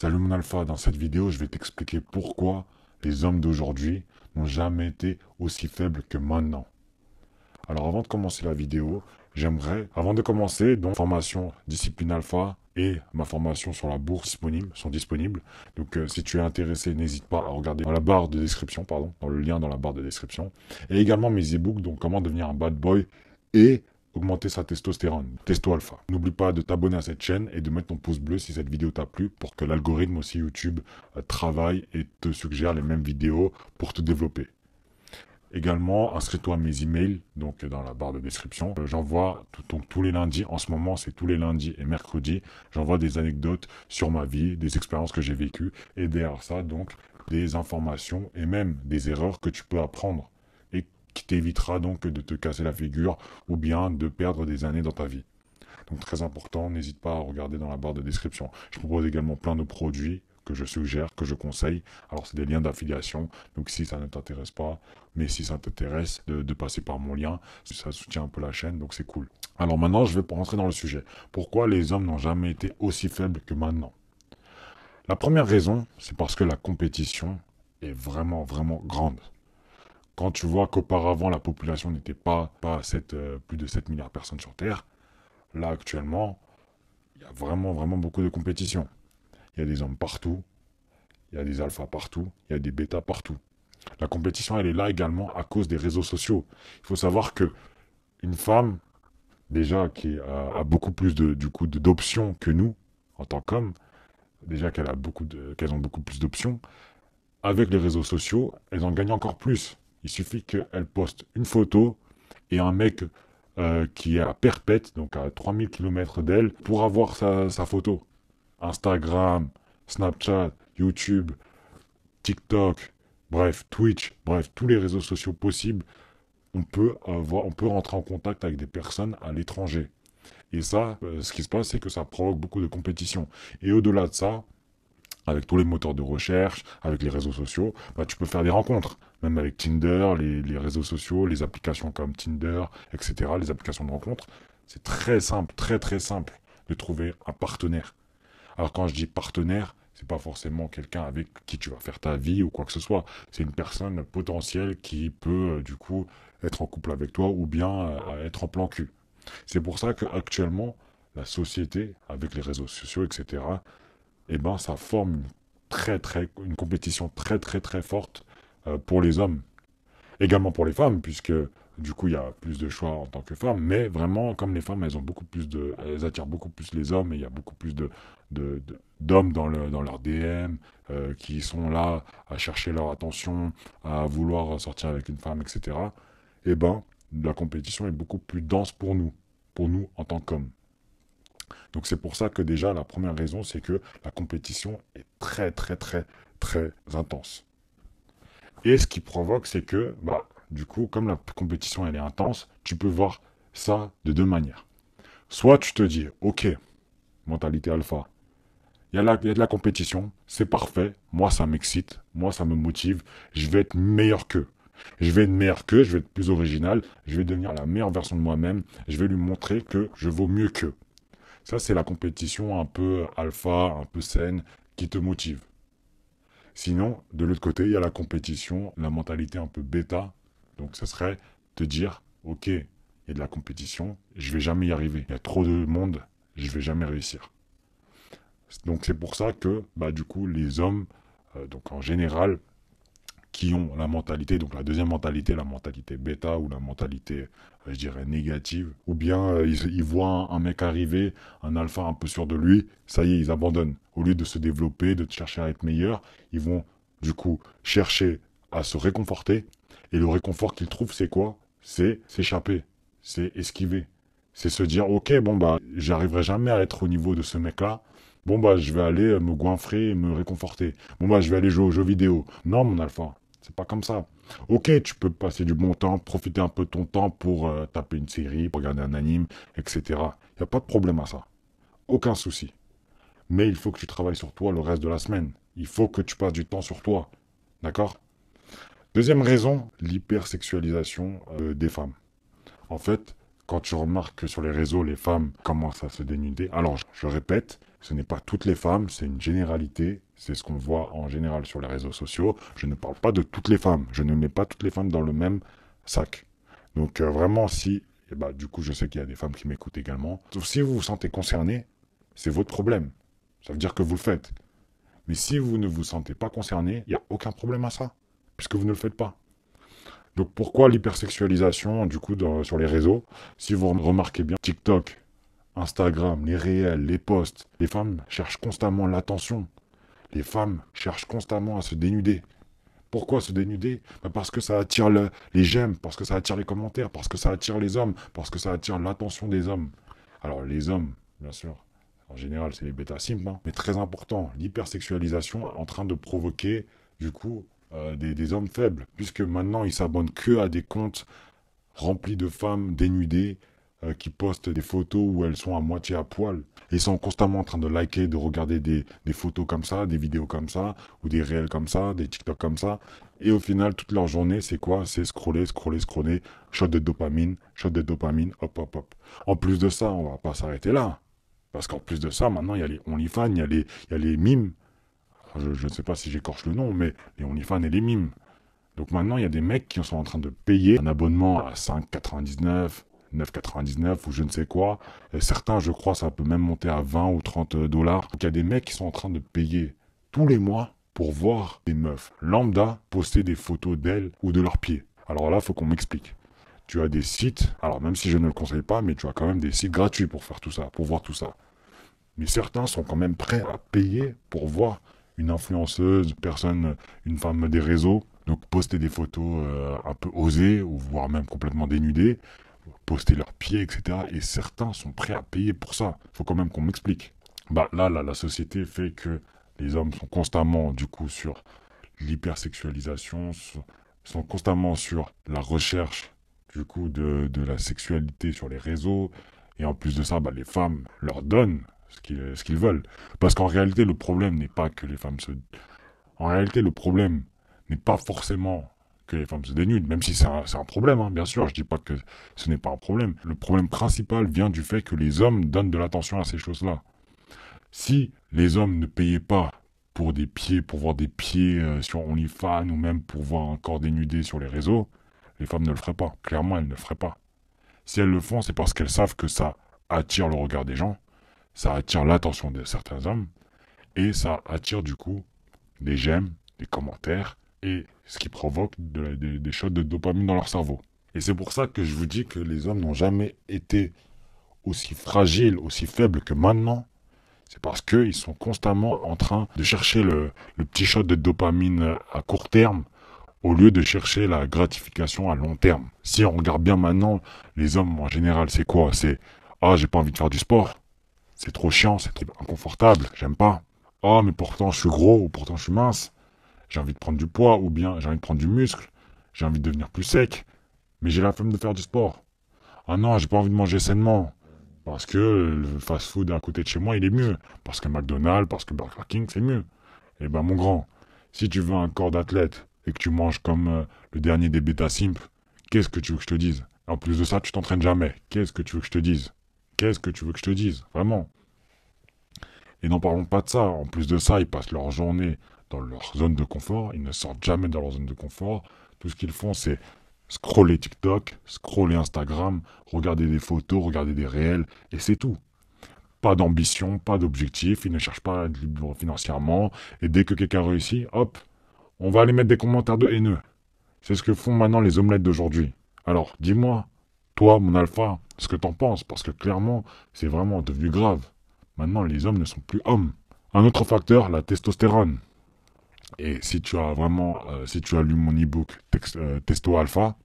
Salut mon alpha, dans cette vidéo je vais t'expliquer pourquoi les hommes d'aujourd'hui n'ont jamais été aussi faibles que maintenant. Alors avant de commencer la vidéo, j'aimerais, avant de commencer, donc formation discipline alpha et ma formation sur la bourse disponible sont disponibles. Donc euh, si tu es intéressé, n'hésite pas à regarder dans la barre de description, pardon, dans le lien dans la barre de description. Et également mes e-books, donc comment devenir un bad boy et augmenter sa testostérone, testo alpha. N'oublie pas de t'abonner à cette chaîne et de mettre ton pouce bleu si cette vidéo t'a plu pour que l'algorithme aussi YouTube euh, travaille et te suggère les mêmes vidéos pour te développer. Également, inscris-toi à mes emails, donc dans la barre de description. Euh, j'envoie tous les lundis, en ce moment c'est tous les lundis et mercredis, j'envoie des anecdotes sur ma vie, des expériences que j'ai vécues, et derrière ça, donc, des informations et même des erreurs que tu peux apprendre qui t'évitera donc de te casser la figure ou bien de perdre des années dans ta vie. Donc très important, n'hésite pas à regarder dans la barre de description. Je propose également plein de produits que je suggère, que je conseille. Alors, c'est des liens d'affiliation. Donc, si ça ne t'intéresse pas, mais si ça t'intéresse de, passer par mon lien, ça soutient un peu la chaîne, donc c'est cool. Alors maintenant, je vais rentrer dans le sujet. Pourquoi les hommes n'ont jamais été aussi faibles que maintenant? La première raison, c'est parce que la compétition est vraiment, vraiment grande. Quand tu vois qu'auparavant, la population n'était pas, pas 7, euh, plus de 7 milliards de personnes sur Terre, là, actuellement, il y a vraiment, vraiment beaucoup de compétition. Il y a des hommes partout, il y a des alphas partout, il y a des bêtas partout. La compétition, elle est là également à cause des réseaux sociaux. Il faut savoir que une femme, déjà, qui a, beaucoup plus de, du coup, d'options que nous, en tant qu'hommes, déjà qu'elle a qu'elles ont beaucoup plus d'options, avec les réseaux sociaux, elles en gagnent encore plus. Il suffit qu'elles postent une photo et un mec euh, qui est à perpète, donc à 3000 km d'elle, pour avoir sa photo. Instagram, Snapchat, YouTube, TikTok, bref, Twitch, bref, tous les réseaux sociaux possibles, on peut avoir, on peut rentrer en contact avec des personnes à l'étranger. Et ça, euh, ce qui se passe, c'est que ça provoque beaucoup de compétition. Et au-delà de ça, avec tous les moteurs de recherche, avec les réseaux sociaux, bah, tu peux faire des rencontres. Même avec Tinder, les, réseaux sociaux, les applications comme Tinder, etc., les applications de rencontres. C'est très simple, très très simple de trouver un partenaire. Alors quand je dis partenaire, c'est pas forcément quelqu'un avec qui tu vas faire ta vie ou quoi que ce soit. C'est une personne potentielle qui peut euh, du coup être en couple avec toi ou bien euh, être en plan cul. C'est pour ça qu'actuellement, la société, avec les réseaux sociaux, etc., eh ben, ça forme une très très une compétition très très très forte pour les hommes. Également pour les femmes, puisque du coup, il y a plus de choix en tant que femme, mais vraiment, comme les femmes, elles ont beaucoup plus de, elles attirent beaucoup plus les hommes et il y a beaucoup plus de, d'hommes dans, le, dans leur DM euh, qui sont là à chercher leur attention, à vouloir sortir avec une femme, etc. Eh ben, la compétition est beaucoup plus dense pour nous, pour nous en tant qu'hommes. Donc c'est pour ça que déjà la première raison, c'est que la compétition est très très très très intense. Et ce qui provoque, c'est que bah, du coup, comme la compétition elle est intense, tu peux voir ça de deux manières. Soit tu te dis, ok, mentalité alpha, il y, a de la compétition, c'est parfait, moi ça m'excite, moi ça me motive, je vais être meilleur qu'eux. Je vais être meilleur qu'eux, je vais être plus original, je vais devenir la meilleure version de moi-même, je vais lui montrer que je vaux mieux qu'eux. Ça, c'est la compétition un peu alpha, un peu saine, qui te motive. Sinon, de l'autre côté, il y a la compétition, la mentalité un peu bêta, donc ce serait de dire, ok, il y a de la compétition, je vais jamais y arriver. Il y a trop de monde, je vais jamais réussir. Donc c'est pour ça que, bah, du coup, les hommes, euh, donc en général, qui ont la mentalité, donc la deuxième mentalité, la mentalité bêta ou la mentalité, euh, je dirais, négative, ou bien euh, ils, voient un, mec arriver, un alpha un peu sûr de lui, ça y est, ils abandonnent. Au lieu de se développer, de chercher à être meilleur, ils vont du coup chercher à se réconforter et le réconfort qu'il trouve, c'est quoi? C'est s'échapper, c'est esquiver. C'est se dire, ok, bon, bah, j'arriverai jamais à être au niveau de ce mec-là. Bon, bah, je vais aller me goinfrer me réconforter. Bon, bah, je vais aller jouer aux jeux vidéo. Non, mon alpha, c'est pas comme ça. Ok, tu peux passer du bon temps, profiter un peu de ton temps pour euh, taper une série, pour regarder un anime, etc. Il n'y a pas de problème à ça. Aucun souci. Mais il faut que tu travailles sur toi le reste de la semaine. Il faut que tu passes du temps sur toi. D'accord? Deuxième raison, l'hypersexualisation euh, des femmes. En fait, quand tu remarques que sur les réseaux, les femmes commencent à se dénuder. Alors, je répète, ce n'est pas toutes les femmes, c'est une généralité. C'est ce qu'on voit en général sur les réseaux sociaux. Je ne parle pas de toutes les femmes. Je ne mets pas toutes les femmes dans le même sac. Donc euh, vraiment, si, eh bah, du coup, je sais qu'il y a des femmes qui m'écoutent également. si vous vous sentez concerné, c'est votre problème. Ça veut dire que vous le faites. Mais si vous ne vous sentez pas concerné, il n'y a aucun problème à ça, puisque vous ne le faites pas. Donc pourquoi l'hypersexualisation, du coup, sur les réseaux? Si vous remarquez bien, TikTok, Instagram, les réels, les posts, les femmes cherchent constamment l'attention. Les femmes cherchent constamment à se dénuder. Pourquoi se dénuder? Bah, Parce que ça attire les j'aime, parce que ça attire les commentaires, parce que ça attire les hommes, parce que ça attire l'attention des hommes. Alors les hommes, bien sûr, en général c'est les bêta simples, hein. mais très important, l'hypersexualisation en train de provoquer du coup euh, des, hommes faibles, puisque maintenant ils s'abonnent que à des comptes remplis de femmes dénudées, euh, qui postent des photos où elles sont à moitié à poil. Ils sont constamment en train de liker, de regarder des, photos comme ça, des vidéos comme ça, ou des réels comme ça, des TikTok comme ça. Et au final, toute leur journée, c'est quoi? C'est scroller, scroller, scroller, shot de dopamine, shot de dopamine, hop, hop, hop. En plus de ça, on va pas s'arrêter là. Parce qu'en plus de ça, maintenant, il y a les OnlyFans, il y, a y a les mimes. Je ne sais pas si j'écorche le nom, mais les OnlyFans et les mimes. Donc maintenant, il y a des mecs qui sont en train de payer un abonnement à 5,99, 9,99 ou je ne sais quoi. Certains, je crois, ça peut même monter à 20 ou 30 dollars. Donc il y a des mecs qui sont en train de payer tous les mois pour voir des meufs lambda poster des photos d'elles ou de leurs pieds. Alors là, faut qu'on m'explique. Tu as des sites, alors même si je ne le conseille pas, mais tu as quand même des sites gratuits pour faire tout ça, pour voir tout ça. Mais certains sont quand même prêts à payer pour voir une influenceuse, personne, une femme des réseaux, donc poster des photos euh, un peu osées, ou voire même complètement dénudées, poster leurs pieds, etc. Et certains sont prêts à payer pour ça. Il faut quand même qu'on m'explique. Bah là, là, la société fait que les hommes sont constamment, du coup, sur l'hypersexualisation, sont constamment sur la recherche, du coup, de, de, la sexualité sur les réseaux. Et en plus de ça, bah, les femmes leur donnent ce qu'ils veulent. Parce qu'en réalité, le problème n'est pas que les femmes se... En réalité, le problème n'est pas forcément que les femmes se dénudent, même si c'est un, un, problème, hein, bien sûr, je dis pas que ce n'est pas un problème. Le problème principal vient du fait que les hommes donnent de l'attention à ces choses-là. Si les hommes ne payaient pas pour des pieds, pour voir des pieds euh, sur OnlyFans ou même pour voir un corps dénudé sur les réseaux, les femmes ne le feraient pas. Clairement, elles ne le feraient pas. Si elles le font, c'est parce qu'elles savent que ça attire le regard des gens, ça attire l'attention de certains hommes, et ça attire du coup des j'aime, des commentaires, et ce qui provoque des shots de dopamine dans leur cerveau. Et c'est pour ça que je vous dis que les hommes n'ont jamais été aussi fragiles, aussi faibles que maintenant. C'est parce qu'ils sont constamment en train de chercher le, petit shot de dopamine à court terme au lieu de chercher la gratification à long terme. Si on regarde bien maintenant, les hommes en général, c'est quoi? C'est Ah, j'ai pas envie de faire du sport. C'est trop chiant, c'est trop inconfortable, j'aime pas. Ah, mais pourtant je suis gros ou pourtant je suis mince j'ai envie de prendre du poids, ou bien j'ai envie de prendre du muscle, j'ai envie de devenir plus sec, mais j'ai la flemme de faire du sport. Ah non, j'ai pas envie de manger sainement. Parce que le fast-food à côté de chez moi, il est mieux. Parce que McDonald's, parce que Burger King, c'est mieux. Eh ben, mon grand, si tu veux un corps d'athlète et que tu manges comme euh, le dernier des bêta simples, qu'est-ce que tu veux que je te dise? En plus de ça, tu t'entraînes jamais. Qu'est-ce que tu veux que je te dise? Qu'est-ce que tu veux que je te dise? Vraiment. Et n'en parlons pas de ça. En plus de ça, ils passent leur journée dans leur zone de confort, ils ne sortent jamais dans leur zone de confort. Tout ce qu'ils font, c'est scroller TikTok, scroller Instagram, regarder des photos, regarder des réels, et c'est tout. Pas d'ambition, pas d'objectif, ils ne cherchent pas à être libres financièrement, et dès que quelqu'un réussit, hop, on va aller mettre des commentaires de haineux. C'est ce que font maintenant les omelettes d'aujourd'hui. Alors, dis-moi, toi, mon alpha, ce que t'en penses, parce que clairement, c'est vraiment devenu grave. Maintenant, les hommes ne sont plus hommes. Un autre facteur, la testostérone. Et si tu as vraiment, euh, si tu as lu mon e-book euh, Testo Alpha,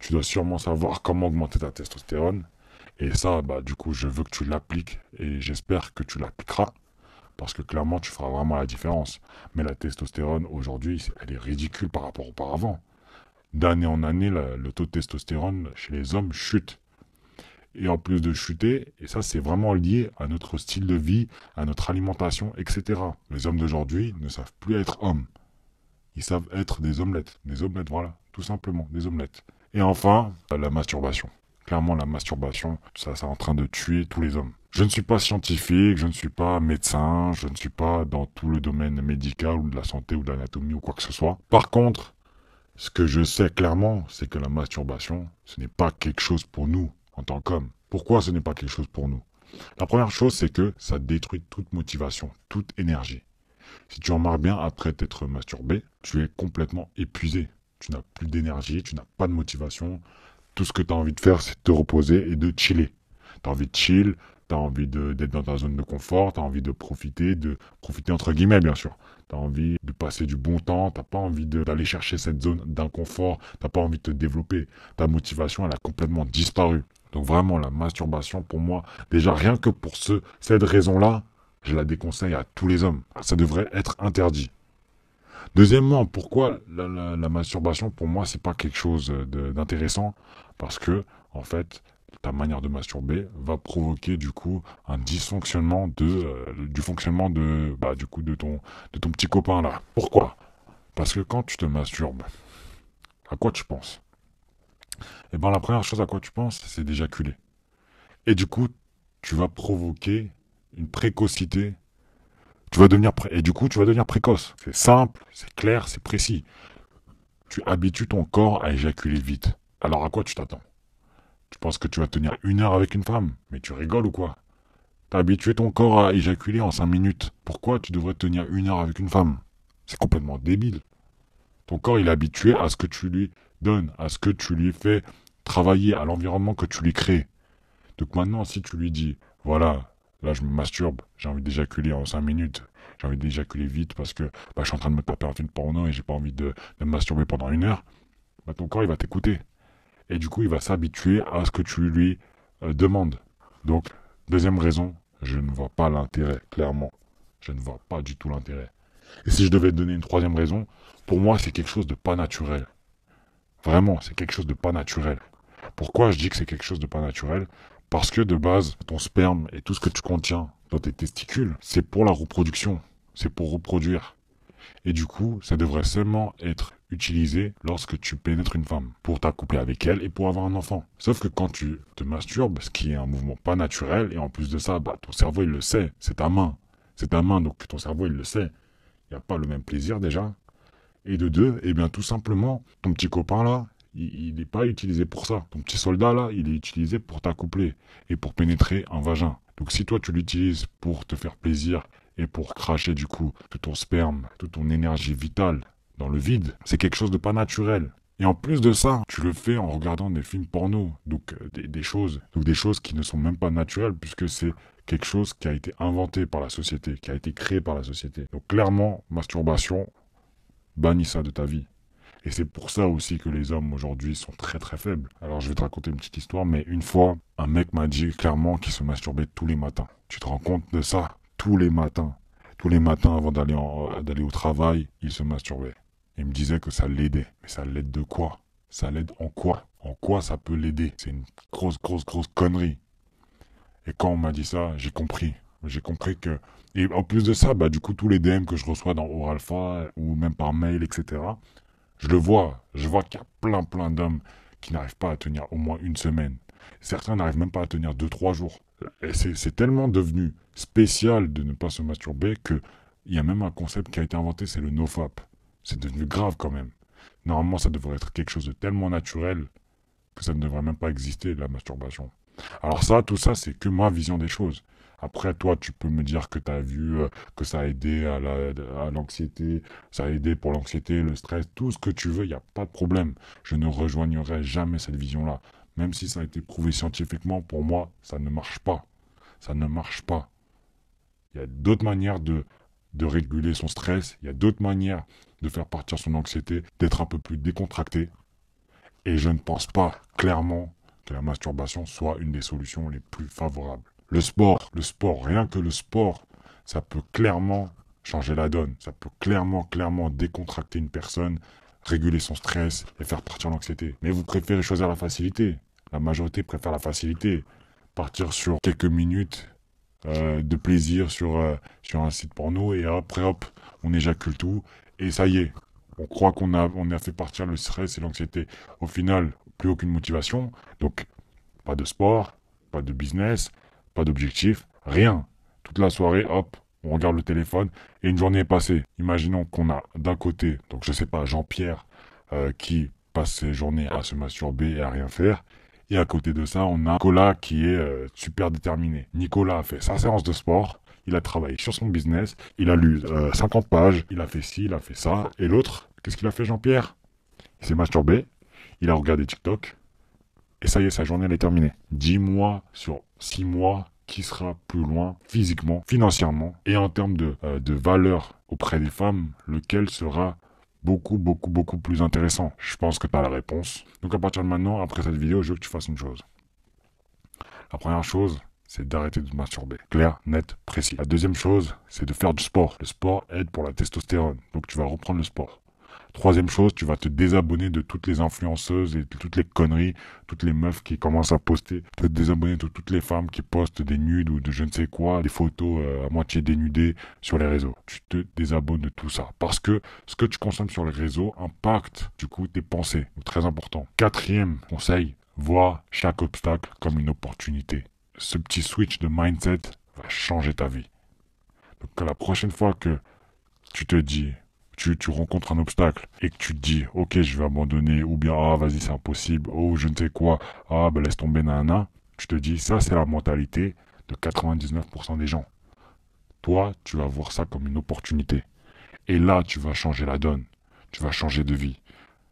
tu dois sûrement savoir comment augmenter ta testostérone. Et ça, bah, du coup, je veux que tu l'appliques et j'espère que tu l'appliqueras parce que clairement, tu feras vraiment la différence. Mais la testostérone, aujourd'hui, elle est ridicule par rapport auparavant. D'année en année, le taux de testostérone chez les hommes chute et en plus de chuter, et ça c'est vraiment lié à notre style de vie, à notre alimentation, etc. Les hommes d'aujourd'hui ne savent plus être hommes. Ils savent être des omelettes. Des omelettes, voilà, tout simplement, des omelettes. Et enfin, la masturbation. Clairement, la masturbation, ça, c'est en train de tuer tous les hommes. Je ne suis pas scientifique, je ne suis pas médecin, je ne suis pas dans tout le domaine médical ou de la santé ou de l'anatomie ou quoi que ce soit. Par contre, ce que je sais clairement, c'est que la masturbation, ce n'est pas quelque chose pour nous en tant qu'hommes. Pourquoi ce n'est pas quelque chose pour nous? La première chose, c'est que ça détruit toute motivation, toute énergie. Si tu remarques bien, après t'être masturbé, tu es complètement épuisé. Tu n'as plus d'énergie, tu n'as pas de motivation. Tout ce que tu as envie de faire, c'est de te reposer et de chiller. Tu as envie de chill, tu as envie d'être dans ta zone de confort, tu as envie de profiter, de profiter entre guillemets bien sûr. Tu as envie de passer du bon temps, tu pas envie d'aller chercher cette zone d'inconfort, tu pas envie de te développer. Ta motivation, elle a complètement disparu. Donc vraiment, la masturbation, pour moi, déjà rien que pour ce, cette raison-là, je la déconseille à tous les hommes. Ça devrait être interdit. Deuxièmement, pourquoi la, masturbation, pour moi, c'est pas quelque chose d'intéressant? Parce que, en fait, ta manière de masturber va provoquer du coup un dysfonctionnement euh, du fonctionnement de bah du coup de ton petit copain là. Pourquoi? Parce que quand tu te masturbes, à quoi tu penses? Eh ben la première chose à quoi tu penses, c'est d'éjaculer. Et du coup, tu vas provoquer une précocité. Tu vas devenir et du coup, tu vas devenir précoce. C'est simple, c'est clair, c'est précis. Tu habitues ton corps à éjaculer vite. Alors à quoi tu t'attends? Tu penses que tu vas tenir une heure avec une femme? Mais tu rigoles ou quoi? T'as habitué ton corps à éjaculer en cinq minutes. Pourquoi tu devrais tenir une heure avec une femme? C'est complètement débile. Ton corps, il est habitué à ce que tu lui donnes, à ce que tu lui fais travailler, à l'environnement que tu lui crées. Donc maintenant, si tu lui dis, voilà, Là, je me masturbe. J'ai envie d'éjaculer en 5 minutes. J'ai envie d'éjaculer vite parce que bah, je suis en train de me taper un film porno et j'ai pas envie de, me masturber pendant une heure. Bah, ton corps, il va t'écouter. Et du coup, il va s'habituer à ce que tu lui euh, demandes. Donc, deuxième raison, je ne vois pas l'intérêt, clairement. Je ne vois pas du tout l'intérêt. Et si je devais donner une troisième raison, pour moi, c'est quelque chose de pas naturel. Vraiment, c'est quelque chose de pas naturel. Pourquoi je dis que c'est quelque chose de pas naturel? Parce que de base, ton sperme et tout ce que tu contiens dans tes testicules, c'est pour la reproduction, c'est pour reproduire. Et du coup, ça devrait seulement être utilisé lorsque tu pénètres une femme, pour t'accoupler avec elle et pour avoir un enfant. Sauf que quand tu te masturbes, ce qui est un mouvement pas naturel, et en plus de ça, bah, ton cerveau il le sait, c'est ta main. C'est ta main, donc ton cerveau il le sait. Il n'y a pas le même plaisir déjà. Et de deux, eh bien tout simplement, ton petit copain là, il n'est pas utilisé pour ça. Ton petit soldat là, il est utilisé pour t'accoupler et pour pénétrer un vagin. Donc si toi tu l'utilises pour te faire plaisir et pour cracher du coup tout ton sperme, toute ton énergie vitale dans le vide, c'est quelque chose de pas naturel. Et en plus de ça, tu le fais en regardant des films porno, donc euh, des, choses, donc des choses qui ne sont même pas naturelles puisque c'est quelque chose qui a été inventé par la société, qui a été créé par la société. Donc clairement, masturbation, bannis ça de ta vie. Et c'est pour ça aussi que les hommes aujourd'hui sont très très faibles. Alors je vais te raconter une petite histoire, mais une fois, un mec m'a dit clairement qu'il se masturbait tous les matins. Tu te rends compte de ça? Tous les matins. Tous les matins avant d'aller d'aller au travail, il se masturbait. Il me disait que ça l'aidait. Mais ça l'aide de quoi? Ça l'aide en quoi? En quoi ça peut l'aider? C'est une grosse, grosse, grosse connerie. Et quand on m'a dit ça, j'ai compris. J'ai compris que... Et en plus de ça, bah, du coup, tous les DM que je reçois dans Oralpha ou même par mail, etc., je le vois, je vois qu'il y a plein plein d'hommes qui n'arrivent pas à tenir au moins une semaine. Certains n'arrivent même pas à tenir deux, trois jours. Et c'est tellement devenu spécial de ne pas se masturber que il y a même un concept qui a été inventé, c'est le nofap. C'est devenu grave quand même. Normalement, ça devrait être quelque chose de tellement naturel que ça ne devrait même pas exister, la masturbation. Alors ça, tout ça, c'est que ma vision des choses. Après, toi, tu peux me dire que tu as vu euh, que ça a aidé à l'anxiété, ça a aidé pour l'anxiété, le stress, tout ce que tu veux, il n'y a pas de problème. Je ne rejoignerai jamais cette vision-là. Même si ça a été prouvé scientifiquement, pour moi, ça ne marche pas. Ça ne marche pas. Il y a d'autres manières de, de réguler son stress, il y a d'autres manières de faire partir son anxiété, d'être un peu plus décontracté. Et je ne pense pas clairement que la masturbation soit une des solutions les plus favorables. Le sport, le sport, rien que le sport, ça peut clairement changer la donne. Ça peut clairement, clairement décontracter une personne, réguler son stress et faire partir l'anxiété. Mais vous préférez choisir la facilité. La majorité préfère la facilité. Partir sur quelques minutes euh, de plaisir sur, euh, sur un site porno et après hop, on éjacule tout et ça y est. On croit qu'on a, on a fait partir le stress et l'anxiété. Au final, plus aucune motivation. Donc Pas de sport, pas de business, pas d'objectif, rien. Toute la soirée, hop, on regarde le téléphone et une journée est passée. Imaginons qu'on a d'un côté, donc je sais pas, Jean-Pierre euh, qui passe ses journées à se masturber et à rien faire. Et à côté de ça, on a Nicolas qui est euh, super déterminé. Nicolas a fait sa séance de sport, il a travaillé sur son business, il a lu 50 euh, pages, il a fait ci, il a fait ça. Et l'autre, qu'est-ce qu'il a fait Jean-Pierre? Il s'est masturbé, il a regardé TikTok, et ça y est, sa journée elle est terminée. 10 mois sur 6 mois, qui sera plus loin physiquement, financièrement, et en termes de, euh, de valeur auprès des femmes, lequel sera beaucoup, beaucoup, beaucoup plus intéressant? Je pense que tu as la réponse. Donc à partir de maintenant, après cette vidéo, je veux que tu fasses une chose. La première chose, c'est d'arrêter de masturber. Clair, net, précis. La deuxième chose, c'est de faire du sport. Le sport aide pour la testostérone. Donc tu vas reprendre le sport. Troisième chose, tu vas te désabonner de toutes les influenceuses et de toutes les conneries, toutes les meufs qui commencent à poster. Te désabonner de toutes les femmes qui postent des nudes ou de je ne sais quoi, des photos euh, à moitié dénudées sur les réseaux. Tu te désabonnes de tout ça. Parce que ce que tu consommes sur les réseaux impacte du coup tes pensées. Très important. Quatrième conseil, vois chaque obstacle comme une opportunité. Ce petit switch de mindset va changer ta vie. Donc la prochaine fois que tu te dis tu, rencontres un obstacle et que tu te dis, ok, je vais abandonner, ou bien, ah, vas-y, c'est impossible, oh, je ne sais quoi, ah, ben laisse tomber, nana, tu te dis, ça, c'est la mentalité de 99% des gens. Toi, tu vas voir ça comme une opportunité. Et là, tu vas changer la donne. Tu vas changer de vie.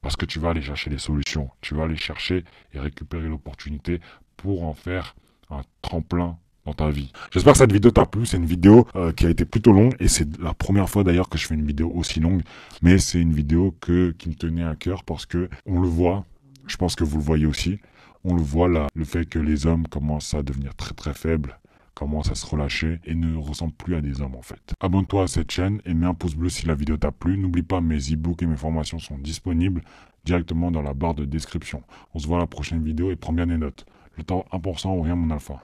Parce que tu vas aller chercher les solutions. Tu vas aller chercher et récupérer l'opportunité pour en faire un tremplin dans ta vie. J'espère que cette vidéo t'a plu. C'est une vidéo euh, qui a été plutôt longue et c'est la première fois d'ailleurs que je fais une vidéo aussi longue. Mais c'est une vidéo qui me tenait à cœur parce que on le voit. Je pense que vous le voyez aussi. On le voit là, le fait que les hommes commencent à devenir très très faibles commencent à se relâcher et ne ressemblent plus à des hommes en fait. Abonne-toi à cette chaîne et mets un pouce bleu si la vidéo t'a plu. N'oublie pas, mes e-books et mes formations sont disponibles directement dans la barre de description. On se voit à la prochaine vidéo et prends bien des notes. Le temps 1% ou rien mon alpha.